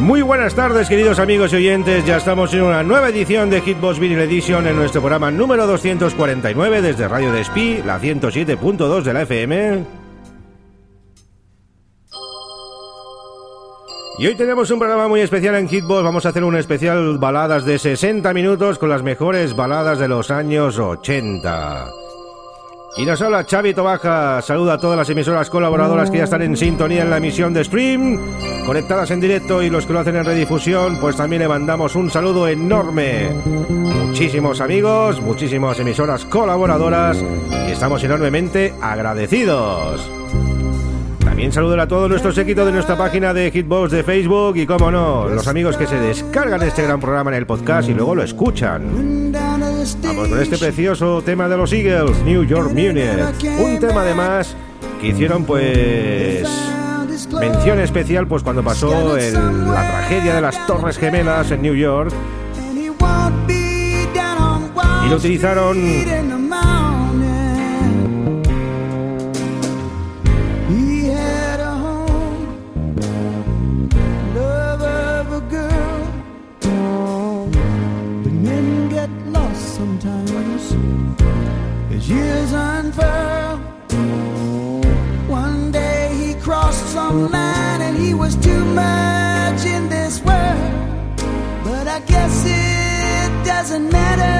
Muy buenas tardes, queridos amigos y oyentes. Ya estamos en una nueva edición de Hitbox Vinyl Edition en nuestro programa número 249 desde Radio Despí, la 107.2 de la FM. Y hoy tenemos un programa muy especial en Hitbox. Vamos a hacer un especial baladas de 60 minutos con las mejores baladas de los años 80. Y nos habla Xavi Tobaja. Saluda a todas las emisoras colaboradoras que ya están en sintonía en la emisión de Stream, conectadas en directo y los que lo hacen en redifusión, pues también le mandamos un saludo enorme. Muchísimos amigos, muchísimas emisoras colaboradoras y estamos enormemente agradecidos. También saludo a todos nuestros éxitos de nuestra página de Hitbox de Facebook y, como no, los amigos que se descargan este gran programa en el podcast y luego lo escuchan. Vamos con este precioso tema de los Eagles, New York Munich. Un tema además que hicieron pues mención especial pues cuando pasó el- la tragedia de las Torres Gemelas en New York y lo utilizaron years unfurl. One day he crossed some line and he was too much in this world. But I guess it doesn't matter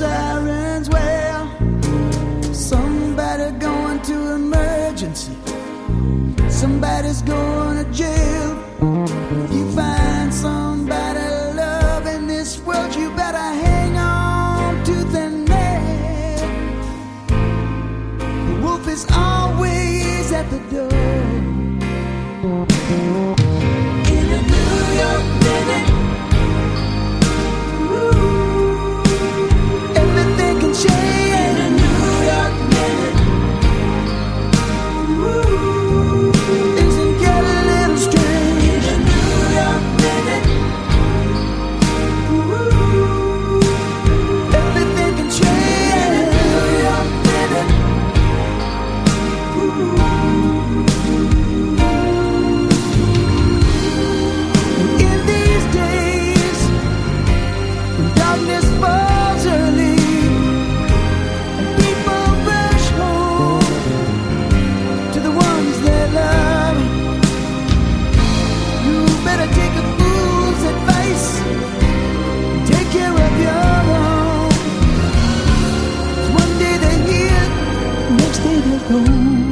necessary. う。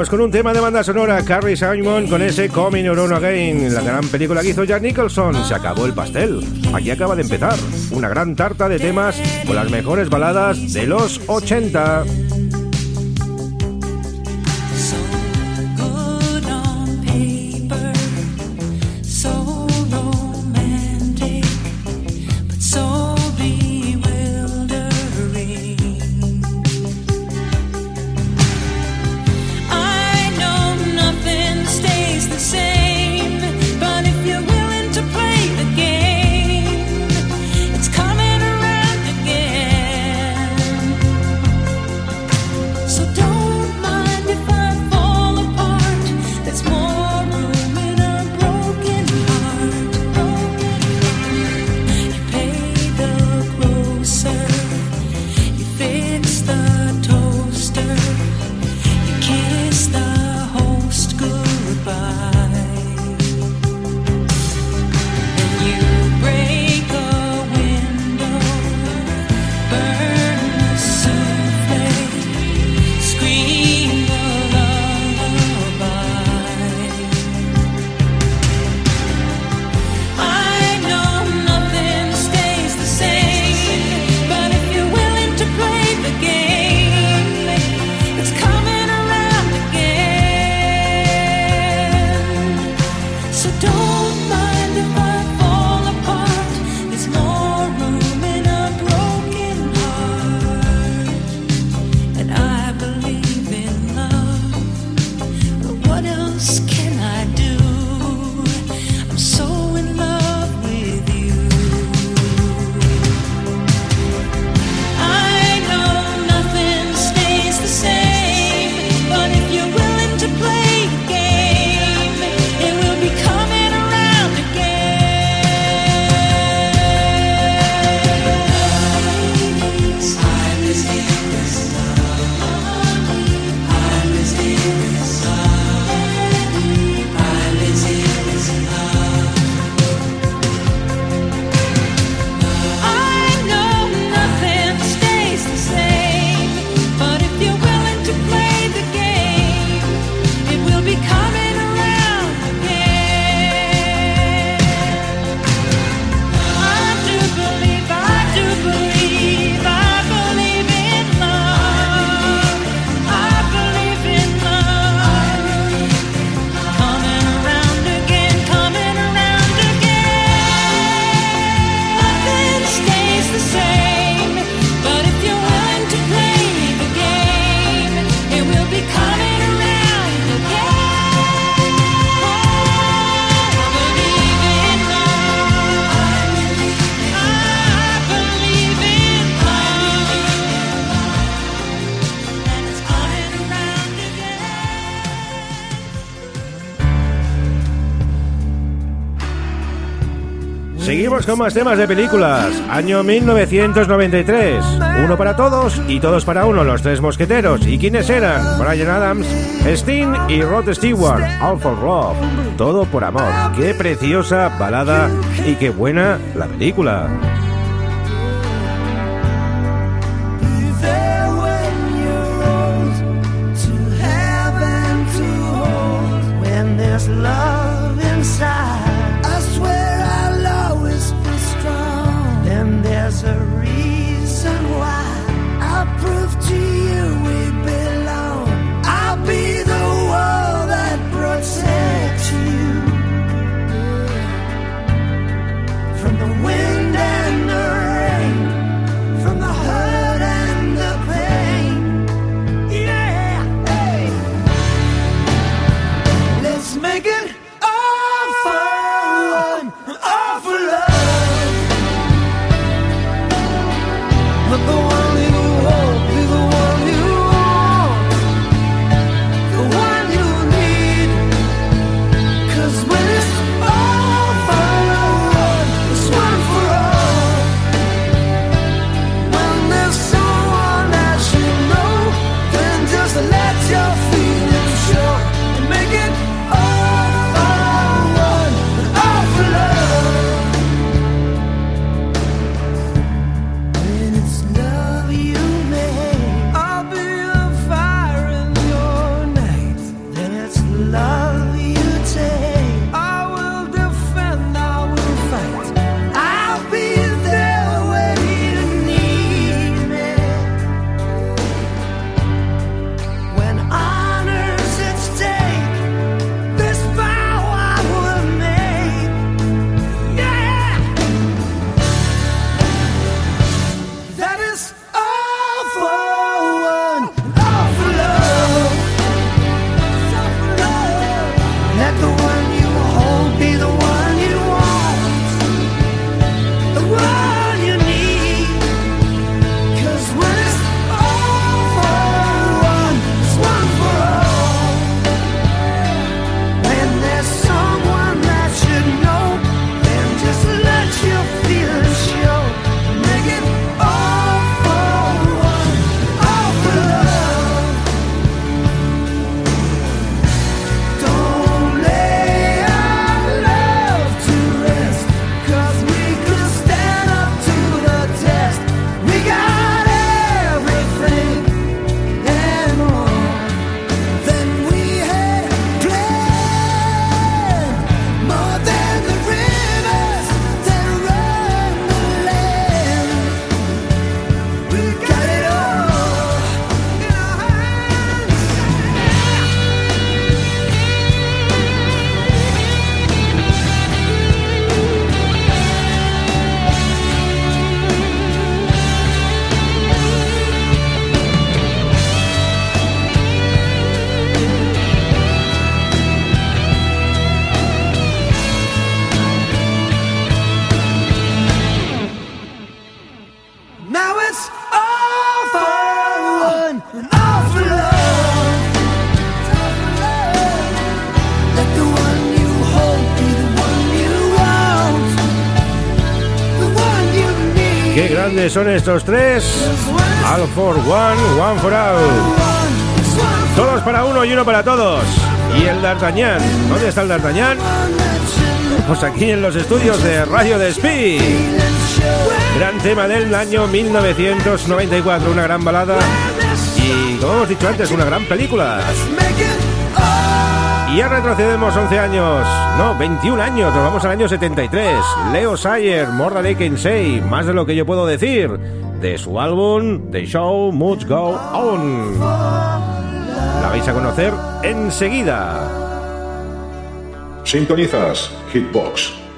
Seguimos con un tema de banda sonora, Carrie Simon con ese Coming Around Again, la gran película que hizo Jack Nicholson. Se acabó el pastel. Aquí acaba de empezar una gran tarta de temas con las mejores baladas de los 80. will be Con más temas de películas. Año 1993. Uno para todos y todos para uno, los tres mosqueteros. ¿Y quiénes eran? Brian Adams, Steen y Rod Stewart. All for Love. Todo por amor. Qué preciosa balada y qué buena la película. Qué grandes son estos tres. All for one, one for all. Todos para uno y uno para todos. Y el D'Artagnan. ¿Dónde está el D'Artagnan? estamos aquí en los estudios de Radio de Speed. Gran tema del año 1994, una gran balada y, como hemos dicho antes, una gran película. Y ya retrocedemos 11 años, no, 21 años, nos vamos al año 73. Leo Sayer, Morda de Kensei, más de lo que yo puedo decir, de su álbum The Show Must Go On. La vais a conocer enseguida. Sintonizas Hitbox.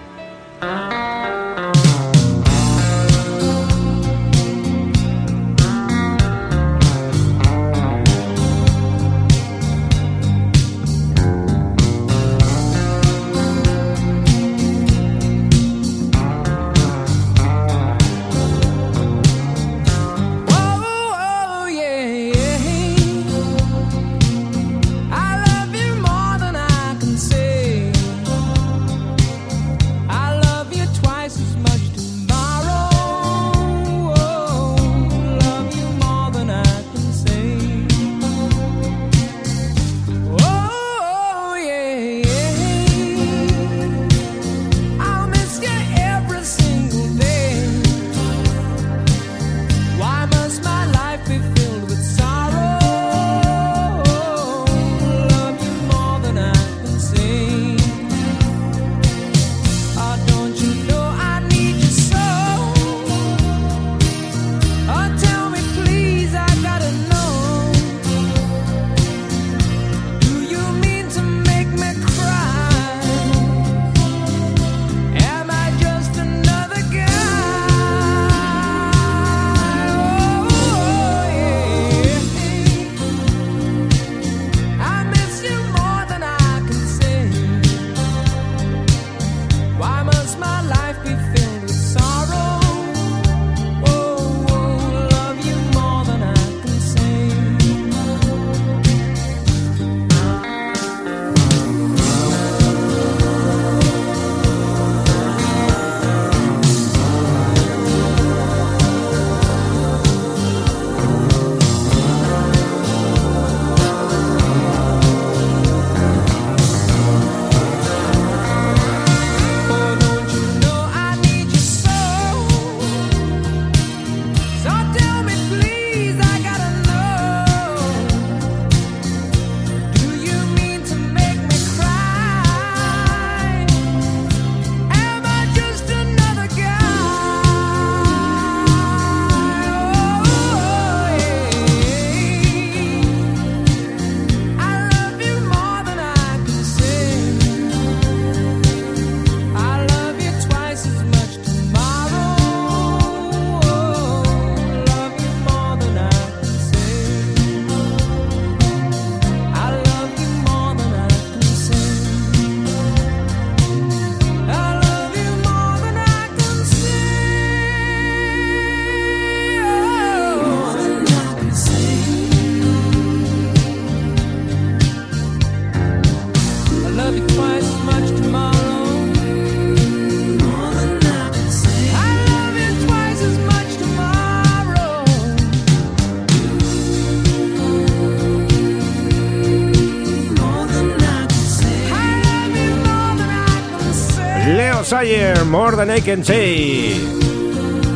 Sayer, More Than I Can Say.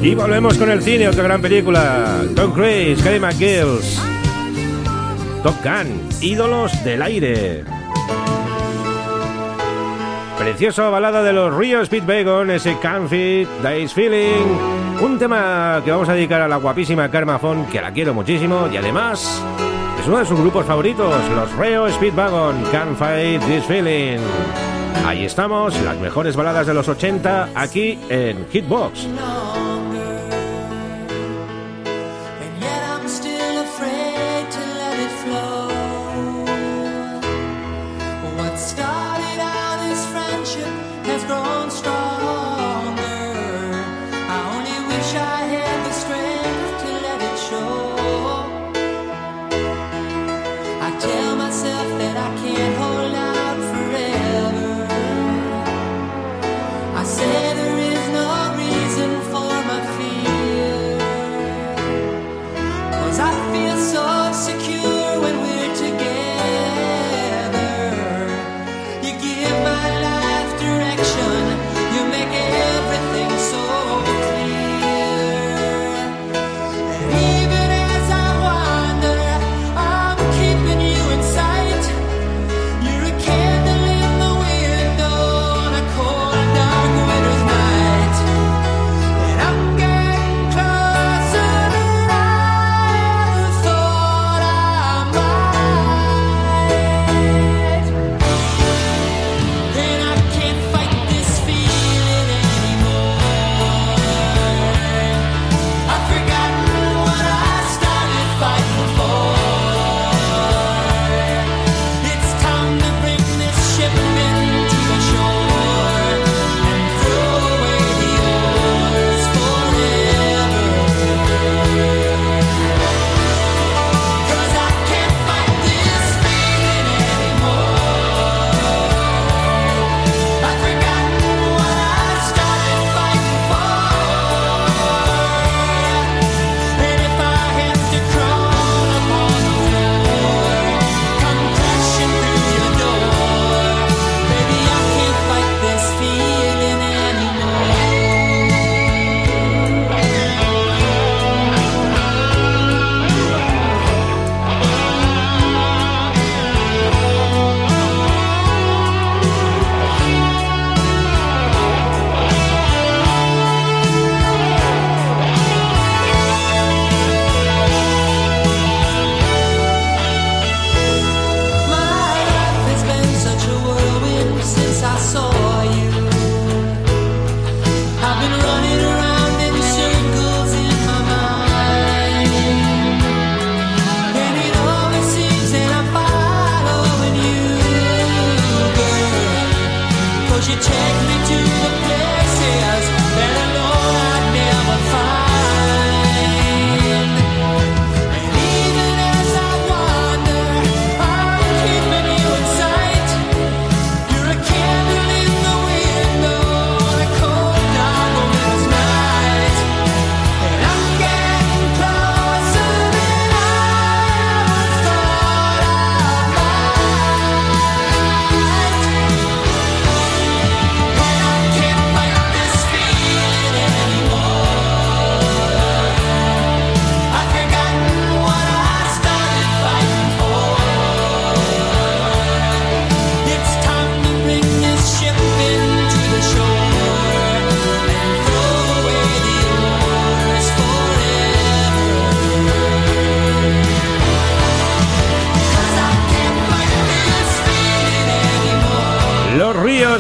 Y volvemos con el cine, otra gran película. Tom Cruise, Kelly McGills. Top Gun, ídolos del aire. Preciosa balada de los Rio Speedwagon, ese Fit, Days Feeling. Un tema que vamos a dedicar a la guapísima Karma Fon, que la quiero muchísimo y además es uno de sus grupos favoritos, los Rio Speedwagon, Can't Fight This Feeling. Ahí estamos, las mejores baladas de los 80 aquí en Hitbox.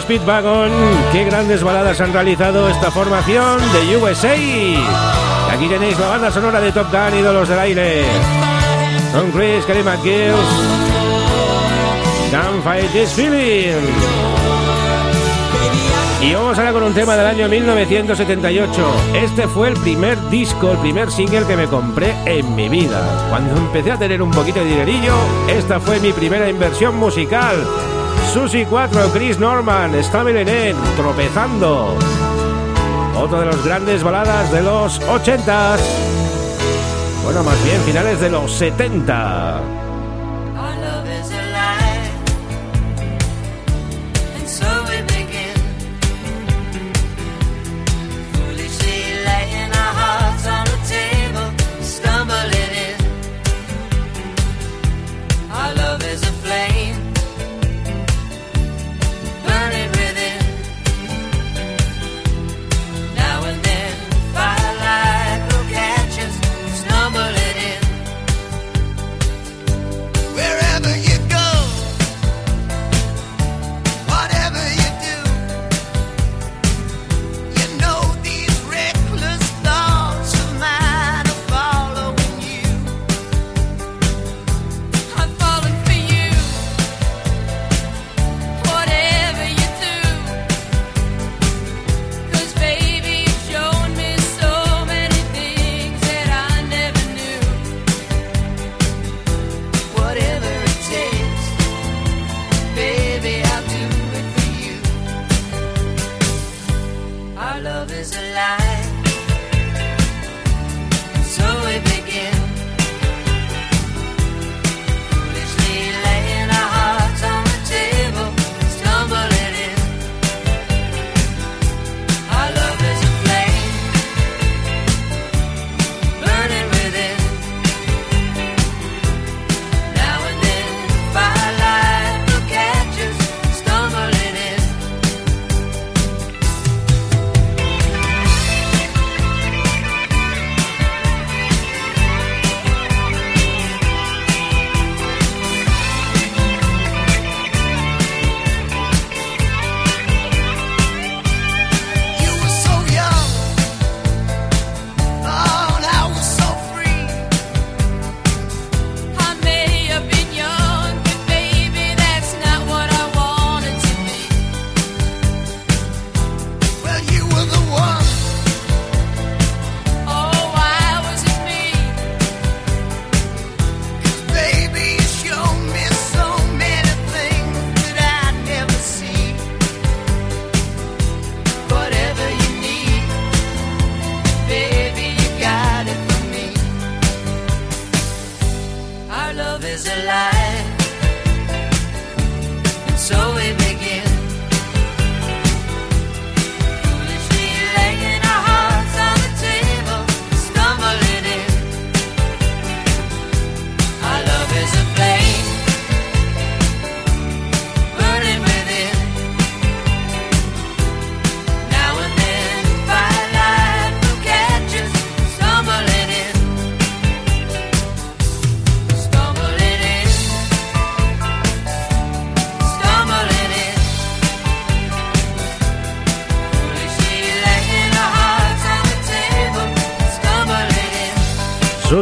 Speedwagon, qué grandes baladas han realizado esta formación de USA. Aquí tenéis la banda sonora de Top Gun, ídolos del aire. Tom Cruise, Kelly McGills, Can't Fight This Feeling. Y vamos ahora con un tema del año 1978. Este fue el primer disco, el primer single que me compré en mi vida. Cuando empecé a tener un poquito de dinerillo, esta fue mi primera inversión musical. Susi 4, Chris Norman, Stamina Lynette, tropezando. Otro de los grandes baladas de los 80s. Bueno, más bien finales de los 70.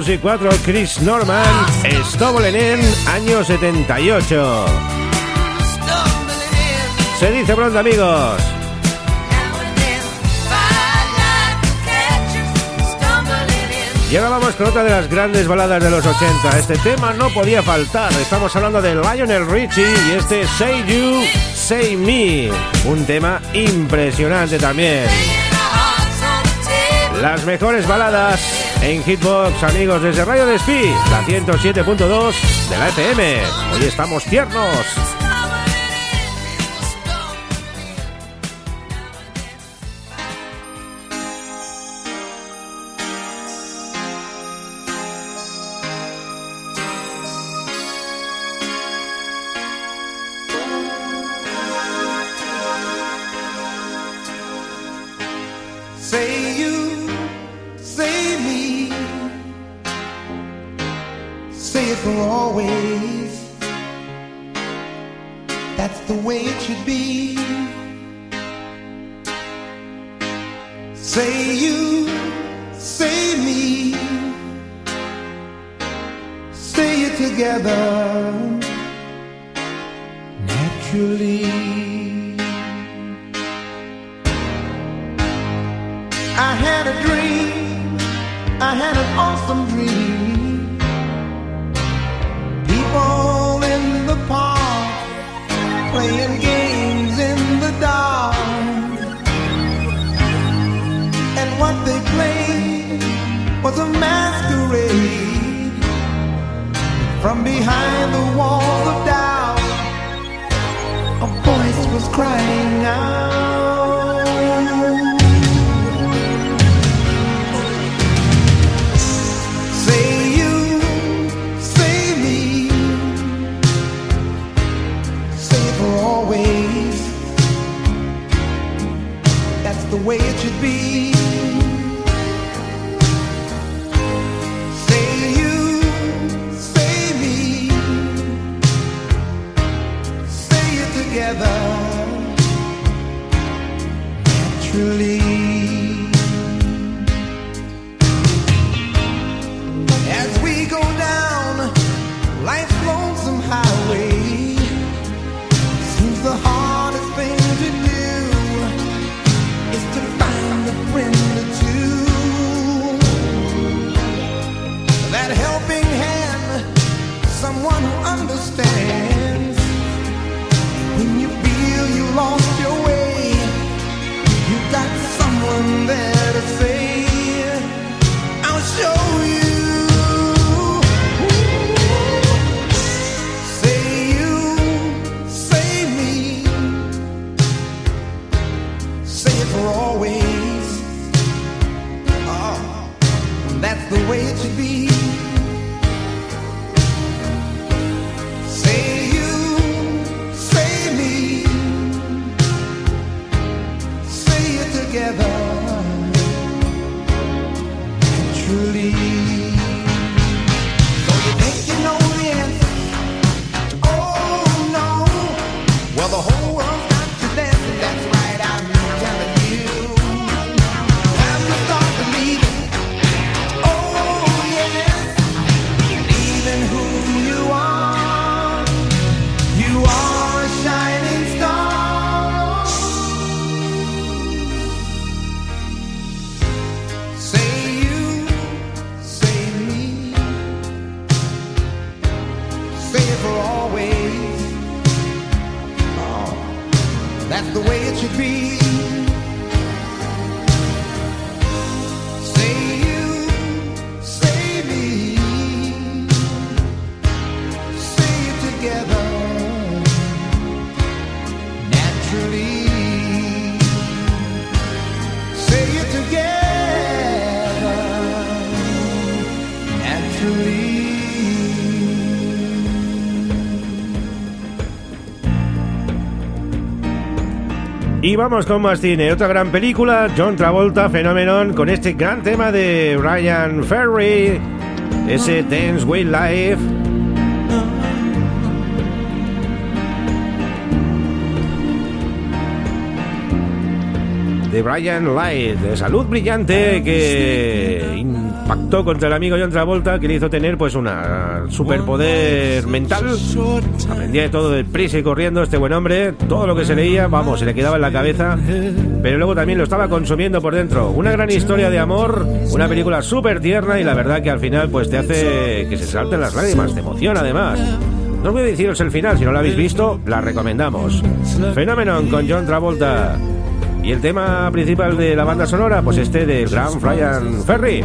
Music 4, Chris Norman, Stobblenen, año 78. Se dice pronto, amigos. Y ahora vamos con otra de las grandes baladas de los 80. Este tema no podía faltar. Estamos hablando de Lionel Richie y este Say You, Say Me. Un tema impresionante también. Las mejores baladas en Hitbox, amigos, desde Radio Despí, la 107.2 de la FM. Hoy estamos tiernos. I had an awesome dream. People in the park playing games in the dark. And what they played was a masquerade. From behind the walls of doubt, a voice was crying. love. Y vamos con más cine. Otra gran película, John Travolta, fenómeno, con este gran tema de Ryan Ferry, ese Dance with Life. De Brian Light, de salud brillante que impactó contra el amigo John Travolta, que le hizo tener pues una superpoder mental. Aprendía de todo deprisa y corriendo este buen hombre, todo lo que se leía, vamos, se le quedaba en la cabeza, pero luego también lo estaba consumiendo por dentro. Una gran historia de amor, una película súper tierna y la verdad que al final pues te hace que se salten las lágrimas, te emociona además. No voy a deciros el final, si no lo habéis visto, la recomendamos. Phenomenon con John Travolta. Y el tema principal de la banda sonora, pues este del gran Brian Ferry.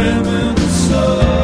and swim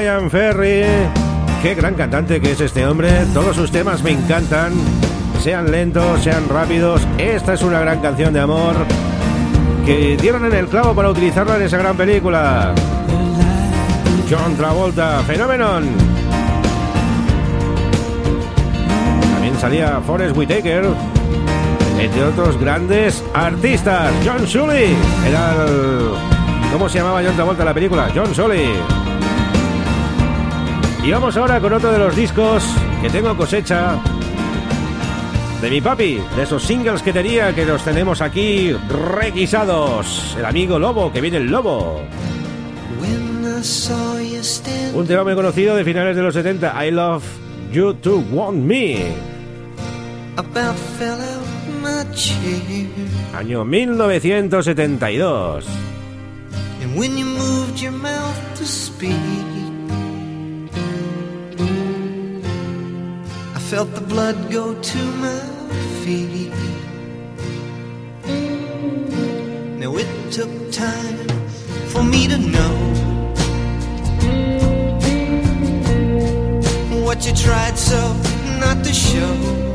Brian Ferry. Qué gran cantante que es este hombre. Todos sus temas me encantan. Sean lentos, sean rápidos. Esta es una gran canción de amor que dieron en el clavo para utilizarla en esa gran película. John Travolta, Phenomenon. También salía Forrest Whitaker, entre otros grandes artistas. John Sully era el... ¿Cómo se llamaba John Travolta la película? John Sully. Y vamos ahora con otro de los discos que tengo cosecha de mi papi, de esos singles que tenía que los tenemos aquí requisados. El amigo Lobo, que viene el Lobo. Un tema muy conocido de finales de los 70, I Love You To Want Me. Año 1972. And when you moved your mouth to speak, felt the blood go to my feet. Now it took time for me to know what you tried so not to show.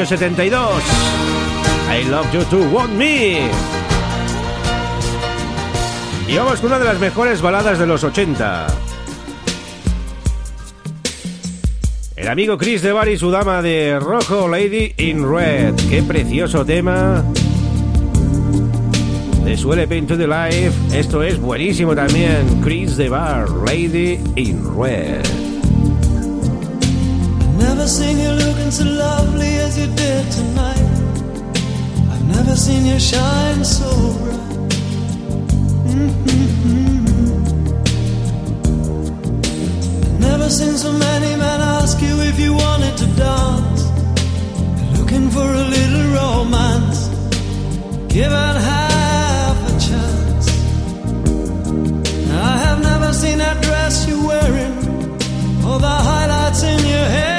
Año 72. I love you to want me. Y vamos con una de las mejores baladas de los 80. El amigo Chris de Bar y su dama de rojo, Lady in Red. Qué precioso tema. De su LP Into the Life. Esto es buenísimo también. Chris de Bar, Lady in Red. Never seen you looking so lovely I've never seen you shine so bright. Mm-hmm. Never seen so many men ask you if you wanted to dance. Looking for a little romance. Give it half a chance. I have never seen that dress you're wearing, or the highlights in your hair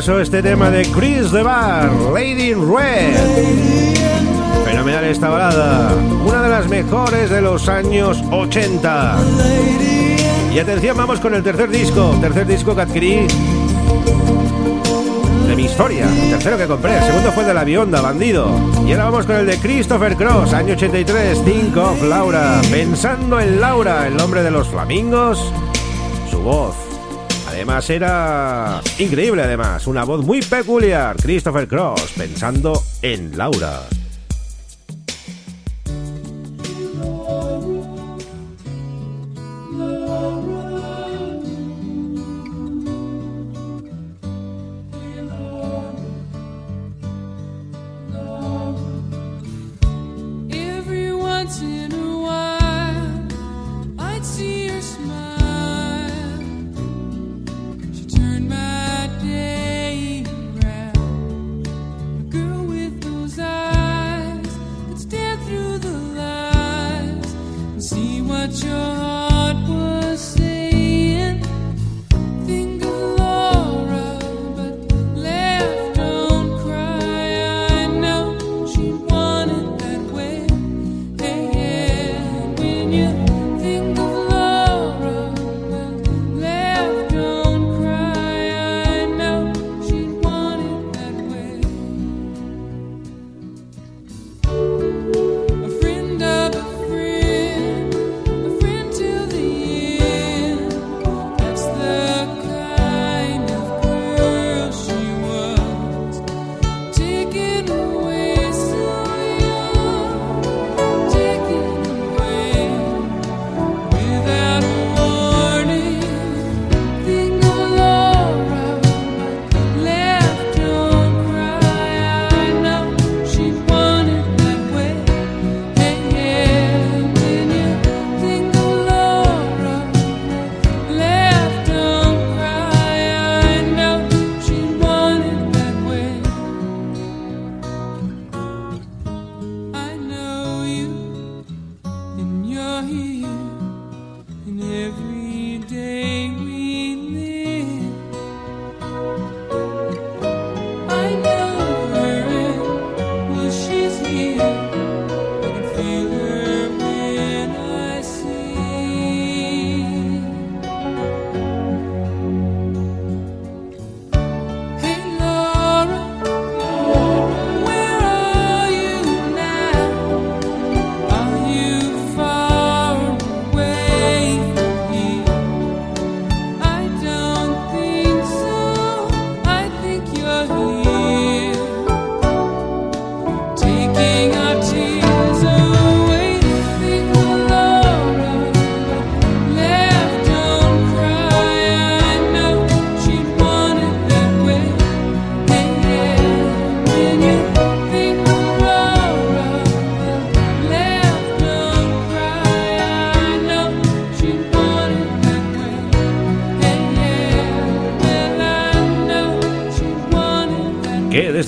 Precioso este tema de Chris DeBar, Lady in Red. Fenomenal esta balada, una de las mejores de los años 80. Y atención, vamos con el tercer disco, tercer disco que adquirí de mi historia, tercero que compré, el segundo fue de la Bionda, Bandido. Y ahora vamos con el de Christopher Cross, año 83, Think of Laura. Pensando en Laura, el nombre de los flamingos, su voz. Era increíble, además, una voz muy peculiar. Christopher Cross, pensando en Laura.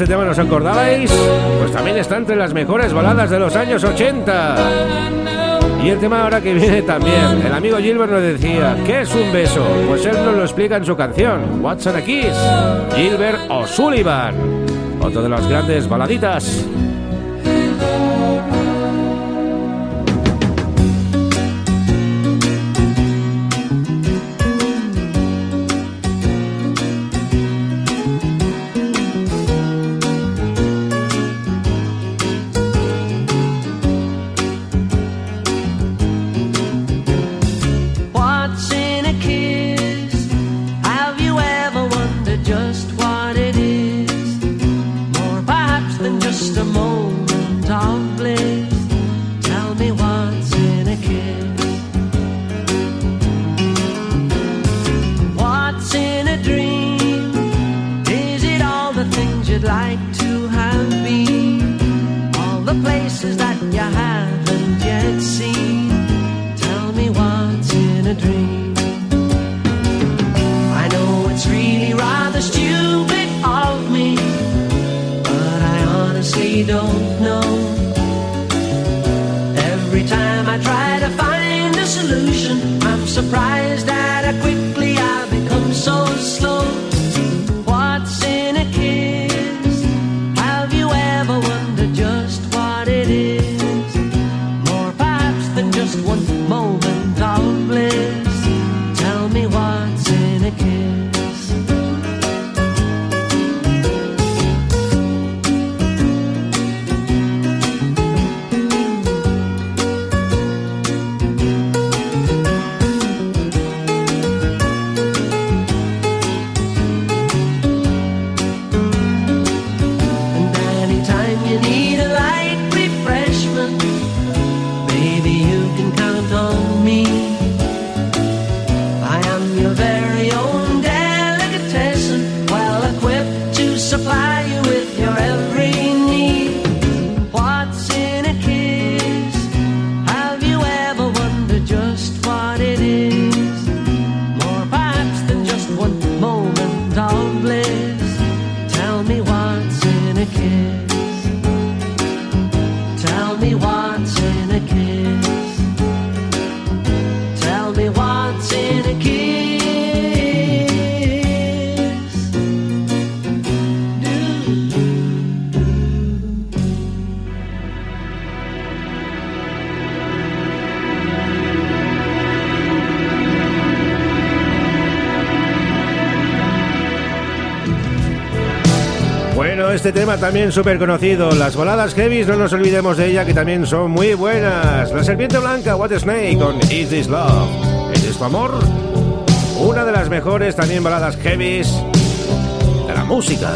este tema, ¿nos acordáis? Pues también está entre las mejores baladas de los años 80. Y el tema ahora que viene también. El amigo Gilbert nos decía, ¿qué es un beso? Pues él nos lo explica en su canción, What's on a Kiss? Gilbert O'Sullivan. Otro de las grandes baladitas. tema también súper conocido. Las baladas heavy, no nos olvidemos de ella, que también son muy buenas. La serpiente blanca, What Snake, con Is This Love? ¿Es esto amor? Una de las mejores también baladas heavy de la música.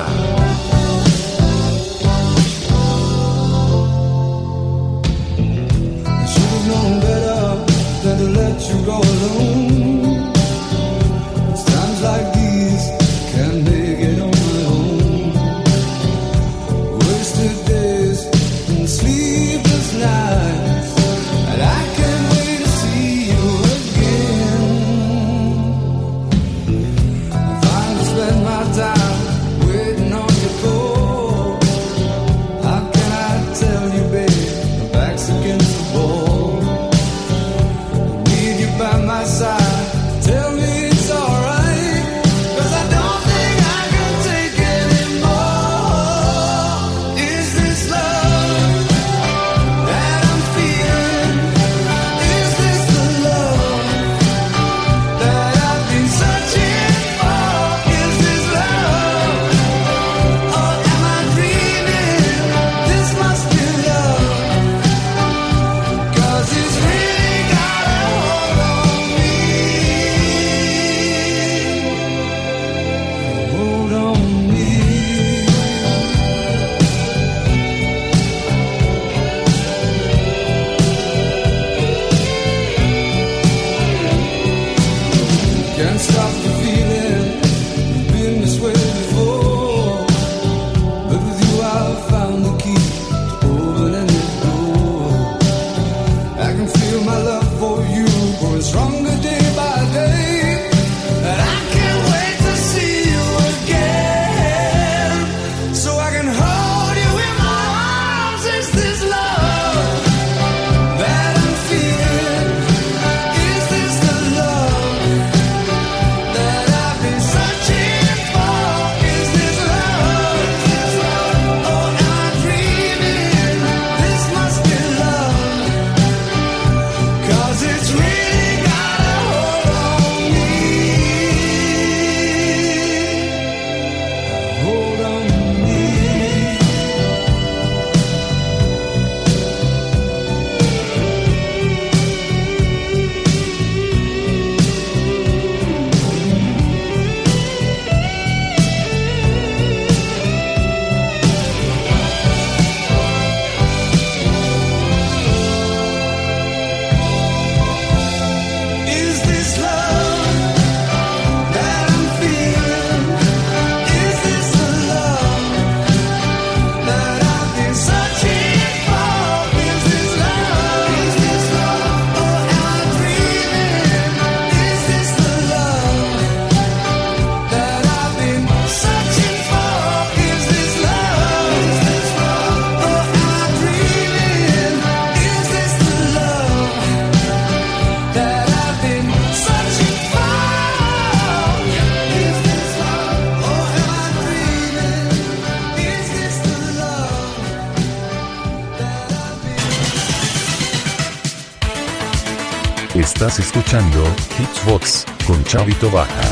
Escuchando Hitsbox con Chavito Baja.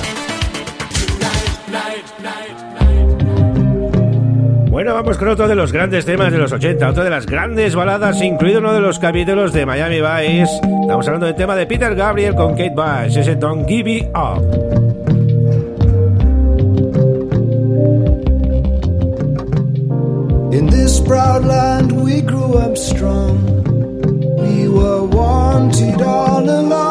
Bueno, vamos con otro de los grandes temas de los 80, otra de las grandes baladas, incluido uno de los capítulos de Miami Vice. Estamos hablando del tema de Peter Gabriel con Kate Bush, ese Don't Give It Up. In this proud land we grew up strong. We were wanted all along.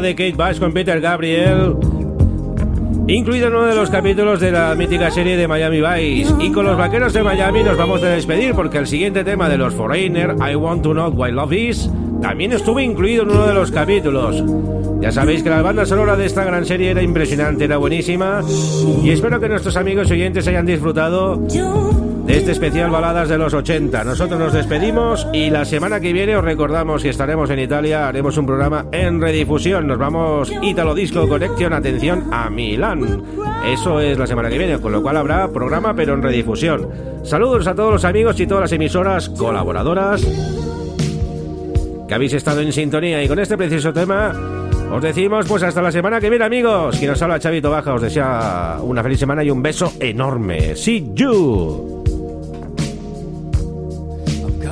De Kate Bush con Peter Gabriel. Incluido en uno de los capítulos de la mítica serie de Miami Vice. Y con los vaqueros de Miami nos vamos a despedir porque el siguiente tema de los Foreigner, I Want to Know What Love Is, también estuvo incluido en uno de los capítulos. Ya sabéis que la banda sonora de esta gran serie era impresionante, era buenísima. Y espero que nuestros amigos y oyentes hayan disfrutado este especial Baladas de los 80. Nosotros nos despedimos y la semana que viene os recordamos que estaremos en Italia, haremos un programa en redifusión. Nos vamos Italo Disco Connection, atención, a Milán. Eso es la semana que viene, con lo cual habrá programa pero en redifusión. Saludos a todos los amigos y todas las emisoras colaboradoras que habéis estado en sintonía y con este precioso tema os decimos pues hasta la semana que viene amigos. Quien os habla Chavito Baja os desea una feliz semana y un beso enorme. See you.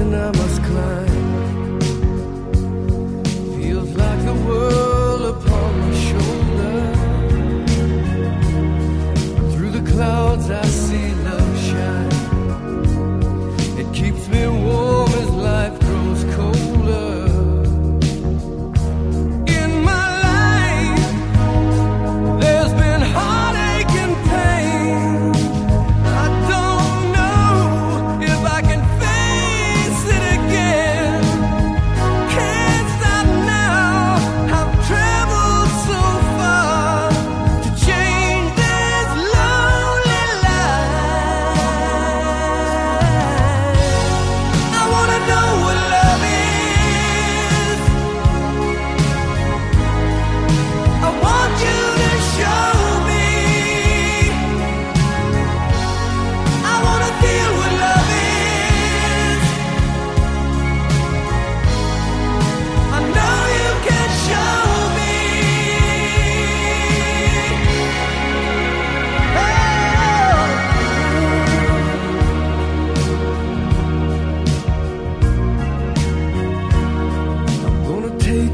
and I must climb.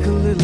a little